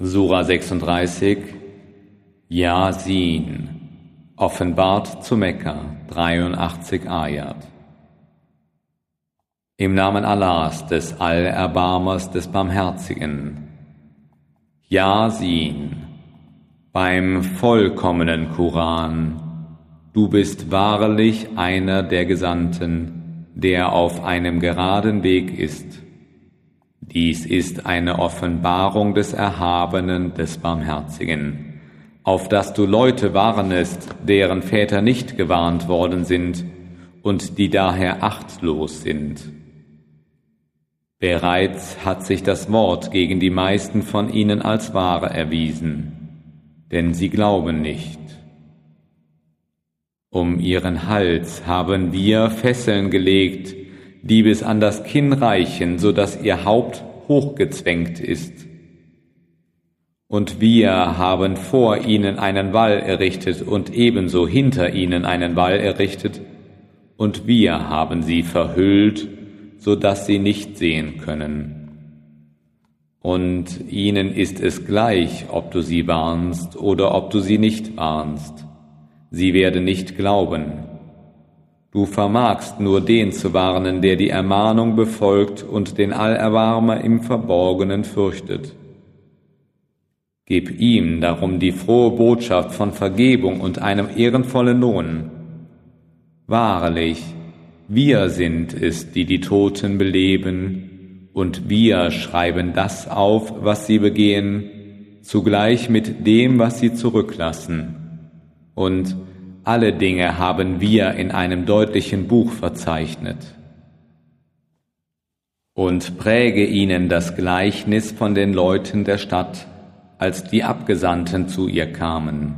Sura 36 Yasin. Offenbart zu Mekka 83 Ayat. Im Namen Allahs, des Allerbarmers, des Barmherzigen. Yasin. Beim vollkommenen Koran. Du bist wahrlich einer der Gesandten, der auf einem geraden Weg ist dies ist eine Offenbarung des Erhabenen, des Barmherzigen, auf dass du Leute warnest, deren Väter nicht gewarnt worden sind und die daher achtlos sind. Bereits hat sich das Wort gegen die meisten von ihnen als wahr erwiesen, denn sie glauben nicht. Um ihren Hals haben wir Fesseln gelegt, die bis an das Kinn reichen, so dass ihr Haupt hochgezwängt ist. Und wir haben vor ihnen einen Wall errichtet und ebenso hinter ihnen einen Wall errichtet, und wir haben sie verhüllt, so dass sie nicht sehen können. Und ihnen ist es gleich, ob du sie warnst oder ob du sie nicht warnst. Sie werden nicht glauben. Du vermagst nur den zu warnen, der die Ermahnung befolgt und den Allerbarmer im Verborgenen fürchtet. Gib ihm darum die frohe Botschaft von Vergebung und einem ehrenvollen Lohn. Wahrlich, wir sind es, die die Toten beleben, und wir schreiben das auf, was sie begehen, zugleich mit dem, was sie zurücklassen. Und alle Dinge haben wir in einem deutlichen Buch verzeichnet. Und präge ihnen das Gleichnis von den Leuten der Stadt, als die Abgesandten zu ihr kamen.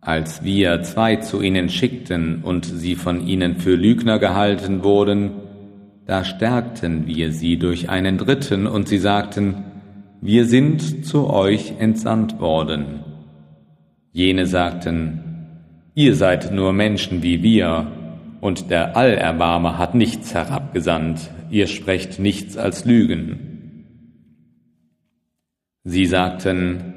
Als wir zwei zu ihnen schickten und sie von ihnen für Lügner gehalten wurden, da stärkten wir sie durch einen Dritten und sie sagten, wir sind zu euch entsandt worden. Jene sagten, Ihr seid nur Menschen wie wir, und der Allerbarmer hat nichts herabgesandt, ihr sprecht nichts als Lügen. Sie sagten,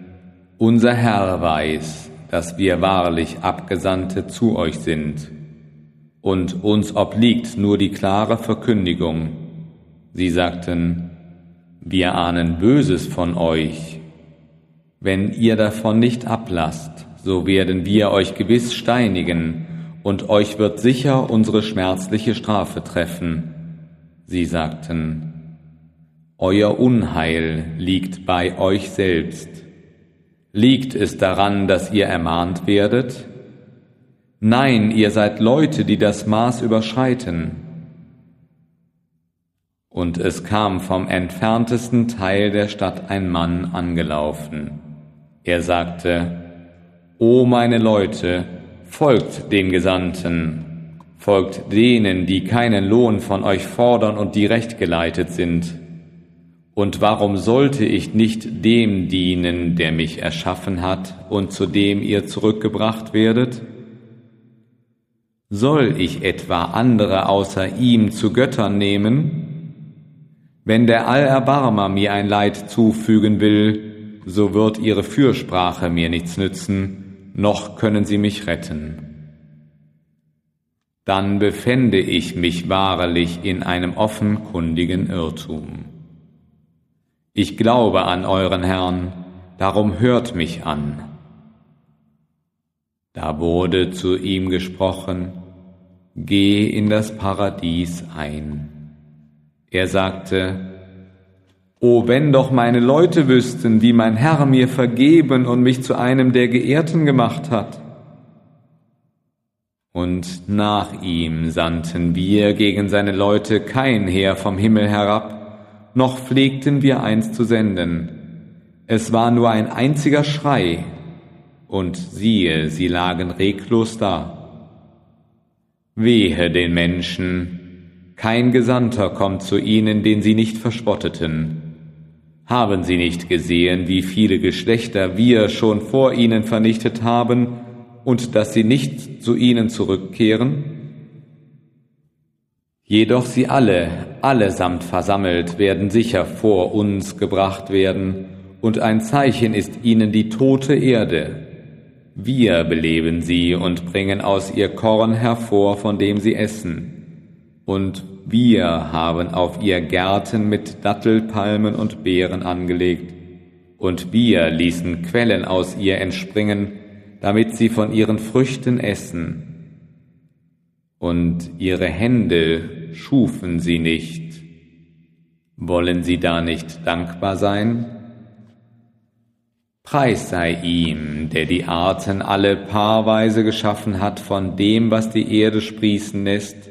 Unser Herr weiß, dass wir wahrlich Abgesandte zu euch sind, und uns obliegt nur die klare Verkündigung. Sie sagten, wir ahnen Böses von euch, wenn ihr davon nicht ablasst so werden wir euch gewiss steinigen, und euch wird sicher unsere schmerzliche Strafe treffen. Sie sagten, Euer Unheil liegt bei euch selbst. Liegt es daran, dass ihr ermahnt werdet? Nein, ihr seid Leute, die das Maß überschreiten. Und es kam vom entferntesten Teil der Stadt ein Mann angelaufen. Er sagte, O meine Leute, folgt den Gesandten, folgt denen, die keinen Lohn von euch fordern und die rechtgeleitet sind. Und warum sollte ich nicht dem dienen, der mich erschaffen hat und zu dem ihr zurückgebracht werdet? Soll ich etwa andere außer ihm zu Göttern nehmen? Wenn der Allerbarmer mir ein Leid zufügen will, so wird ihre Fürsprache mir nichts nützen, noch können sie mich retten. Dann befände ich mich wahrlich in einem offenkundigen Irrtum. Ich glaube an euren Herrn, darum hört mich an. Da wurde zu ihm gesprochen, Geh in das Paradies ein. Er sagte, O wenn doch meine Leute wüssten, wie mein Herr mir vergeben und mich zu einem der Geehrten gemacht hat. Und nach ihm sandten wir gegen seine Leute kein Heer vom Himmel herab, noch pflegten wir eins zu senden. Es war nur ein einziger Schrei, und siehe, sie lagen reglos da. Wehe den Menschen, kein Gesandter kommt zu ihnen, den sie nicht verspotteten. Haben Sie nicht gesehen, wie viele Geschlechter wir schon vor Ihnen vernichtet haben und dass sie nicht zu Ihnen zurückkehren? Jedoch sie alle, allesamt versammelt, werden sicher vor uns gebracht werden, und ein Zeichen ist ihnen die tote Erde. Wir beleben sie und bringen aus ihr Korn hervor, von dem sie essen. Und wir haben auf ihr Gärten mit Dattelpalmen und Beeren angelegt. Und wir ließen Quellen aus ihr entspringen, damit sie von ihren Früchten essen. Und ihre Hände schufen sie nicht. Wollen sie da nicht dankbar sein? Preis sei ihm, der die Arten alle paarweise geschaffen hat von dem, was die Erde sprießen lässt,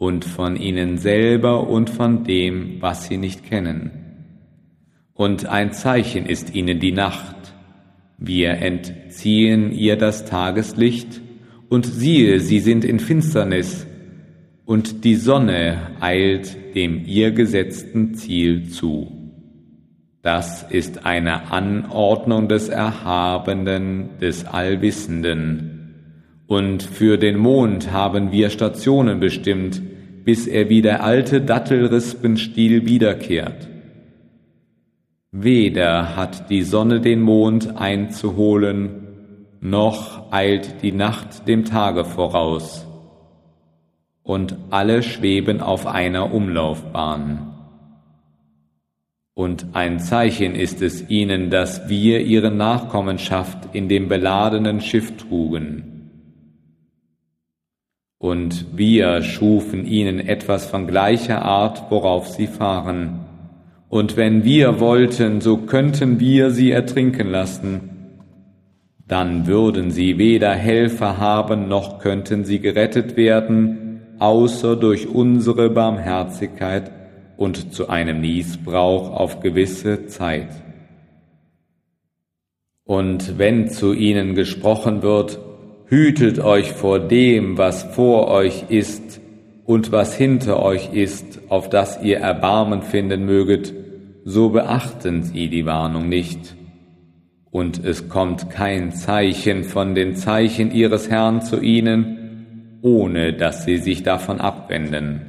und von ihnen selber und von dem, was sie nicht kennen. Und ein Zeichen ist ihnen die Nacht. Wir entziehen ihr das Tageslicht, und siehe, sie sind in Finsternis, und die Sonne eilt dem ihr gesetzten Ziel zu. Das ist eine Anordnung des Erhabenen, des Allwissenden. Und für den Mond haben wir Stationen bestimmt, bis er wie der alte Dattelrispenstiel wiederkehrt. Weder hat die Sonne den Mond einzuholen, noch eilt die Nacht dem Tage voraus. Und alle schweben auf einer Umlaufbahn. Und ein Zeichen ist es ihnen, dass wir ihre Nachkommenschaft in dem beladenen Schiff trugen. Und wir schufen ihnen etwas von gleicher Art, worauf sie fahren. Und wenn wir wollten, so könnten wir sie ertrinken lassen. Dann würden sie weder Helfer haben, noch könnten sie gerettet werden, außer durch unsere Barmherzigkeit und zu einem Niesbrauch auf gewisse Zeit. Und wenn zu ihnen gesprochen wird, hütet euch vor dem, was vor euch ist und was hinter euch ist, auf das ihr Erbarmen finden möget, so beachten sie die Warnung nicht. Und es kommt kein Zeichen von den Zeichen ihres Herrn zu ihnen, ohne dass sie sich davon abwenden.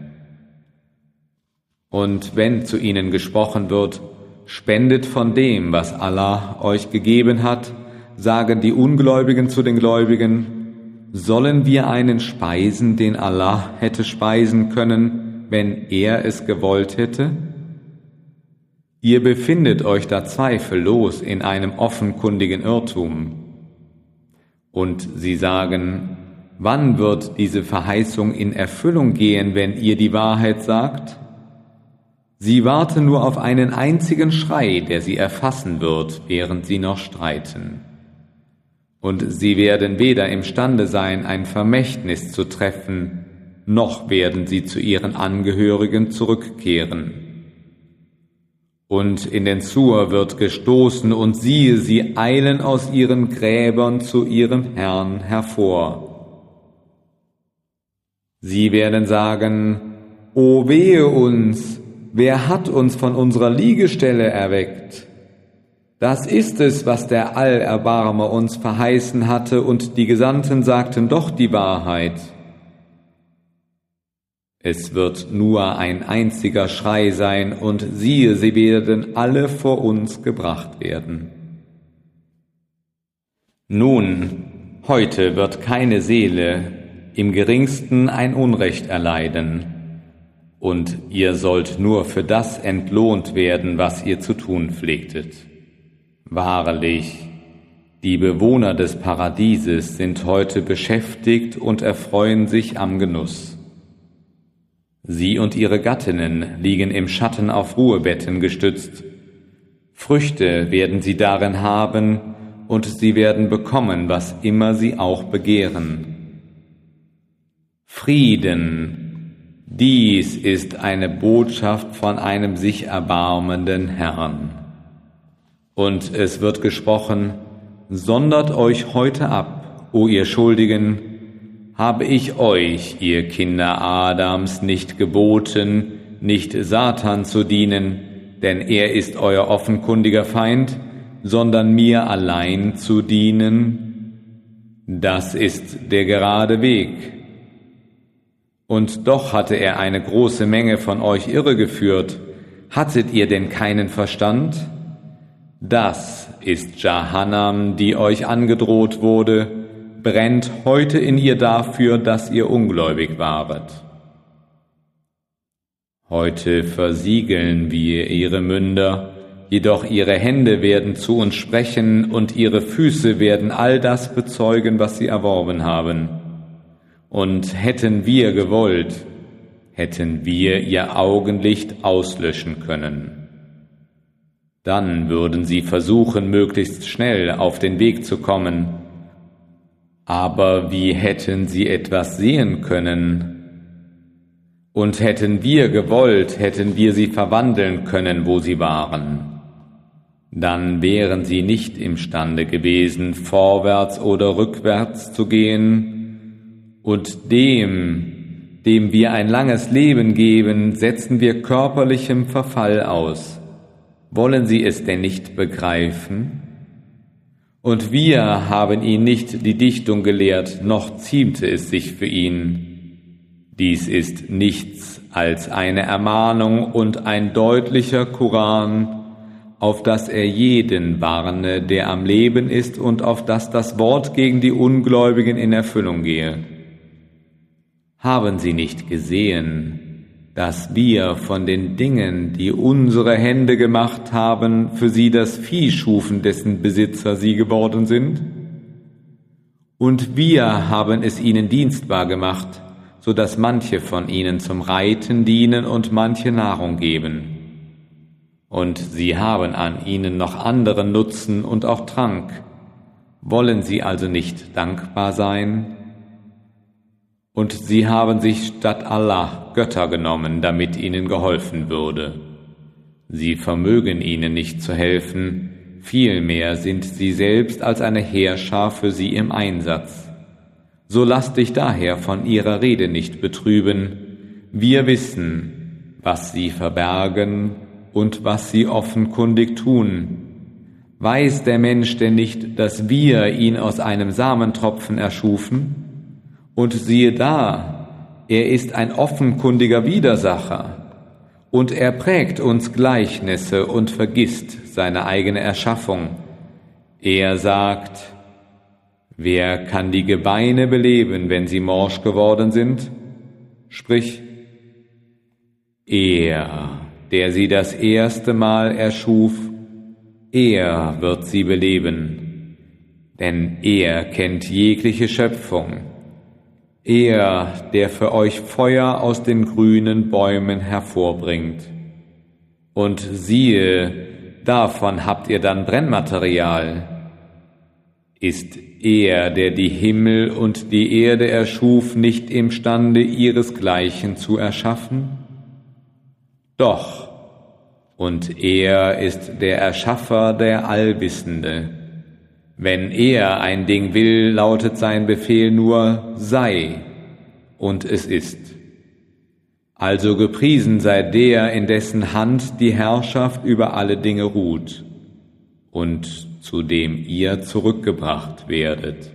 Und wenn zu ihnen gesprochen wird, spendet von dem, was Allah euch gegeben hat, sagen die Ungläubigen zu den Gläubigen, sollen wir einen speisen, den Allah hätte speisen können, wenn er es gewollt hätte? Ihr befindet euch da zweifellos in einem offenkundigen Irrtum. Und sie sagen, wann wird diese Verheißung in Erfüllung gehen, wenn ihr die Wahrheit sagt? Sie warten nur auf einen einzigen Schrei, der sie erfassen wird, während sie noch streiten. Und sie werden weder imstande sein, ein Vermächtnis zu treffen, noch werden sie zu ihren Angehörigen zurückkehren. Und in den Zur wird gestoßen, und siehe, sie eilen aus ihren Gräbern zu ihrem Herrn hervor. Sie werden sagen, O wehe uns, wer hat uns von unserer Liegestelle erweckt? Das ist es, was der Allerbarmer uns verheißen hatte, und die Gesandten sagten doch die Wahrheit. Es wird nur ein einziger Schrei sein, und siehe, sie werden alle vor uns gebracht werden. Nun, heute wird keine Seele im geringsten ein Unrecht erleiden, und ihr sollt nur für das entlohnt werden, was ihr zu tun pflegtet. Wahrlich, die Bewohner des Paradieses sind heute beschäftigt und erfreuen sich am Genuss. Sie und ihre Gattinnen liegen im Schatten auf Ruhebetten gestützt. Früchte werden sie darin haben, und sie werden bekommen, was immer sie auch begehren. Frieden dies ist eine Botschaft von einem sich erbarmenden Herrn. Und es wird gesprochen, sondert euch heute ab, o ihr Schuldigen, habe ich euch, ihr Kinder Adams, nicht geboten, nicht Satan zu dienen, denn er ist euer offenkundiger Feind, sondern mir allein zu dienen? Das ist der gerade Weg und doch hatte er eine große Menge von euch irregeführt. Hattet ihr denn keinen Verstand? Das ist Jahannam, die euch angedroht wurde, brennt heute in ihr dafür, dass ihr ungläubig waret. Heute versiegeln wir ihre Münder, jedoch ihre Hände werden zu uns sprechen und ihre Füße werden all das bezeugen, was sie erworben haben. Und hätten wir gewollt, hätten wir ihr Augenlicht auslöschen können. Dann würden sie versuchen, möglichst schnell auf den Weg zu kommen. Aber wie hätten sie etwas sehen können? Und hätten wir gewollt, hätten wir sie verwandeln können, wo sie waren. Dann wären sie nicht imstande gewesen, vorwärts oder rückwärts zu gehen. Und dem, dem wir ein langes Leben geben, setzen wir körperlichem Verfall aus. Wollen Sie es denn nicht begreifen? Und wir haben ihn nicht die Dichtung gelehrt, noch ziemte es sich für ihn. Dies ist nichts als eine Ermahnung und ein deutlicher Koran, auf dass er jeden warne, der am Leben ist und auf dass das Wort gegen die Ungläubigen in Erfüllung gehe. Haben Sie nicht gesehen, dass wir von den Dingen, die unsere Hände gemacht haben, für sie das Vieh schufen, dessen Besitzer sie geworden sind? Und wir haben es ihnen dienstbar gemacht, so dass manche von ihnen zum Reiten dienen und manche Nahrung geben. Und sie haben an ihnen noch anderen Nutzen und auch Trank. Wollen sie also nicht dankbar sein? Und sie haben sich statt Allah Götter genommen, damit ihnen geholfen würde. Sie vermögen ihnen nicht zu helfen, vielmehr sind sie selbst als eine Heerschar für sie im Einsatz. So lass dich daher von ihrer Rede nicht betrüben. Wir wissen, was sie verbergen und was sie offenkundig tun. Weiß der Mensch denn nicht, dass wir ihn aus einem Samentropfen erschufen? Und siehe da, er ist ein offenkundiger Widersacher und er prägt uns Gleichnisse und vergisst seine eigene Erschaffung. Er sagt, wer kann die Gebeine beleben, wenn sie morsch geworden sind? Sprich, er, der sie das erste Mal erschuf, er wird sie beleben, denn er kennt jegliche Schöpfung er, der für euch Feuer aus den grünen Bäumen hervorbringt. Und siehe, davon habt ihr dann Brennmaterial. Ist er, der die Himmel und die Erde erschuf, nicht imstande, ihresgleichen zu erschaffen? Doch, und er ist der Erschaffer der Allwissende. Wenn er ein Ding will, lautet sein Befehl nur sei, und es ist. Also gepriesen sei der, in dessen Hand die Herrschaft über alle Dinge ruht und zu dem ihr zurückgebracht werdet.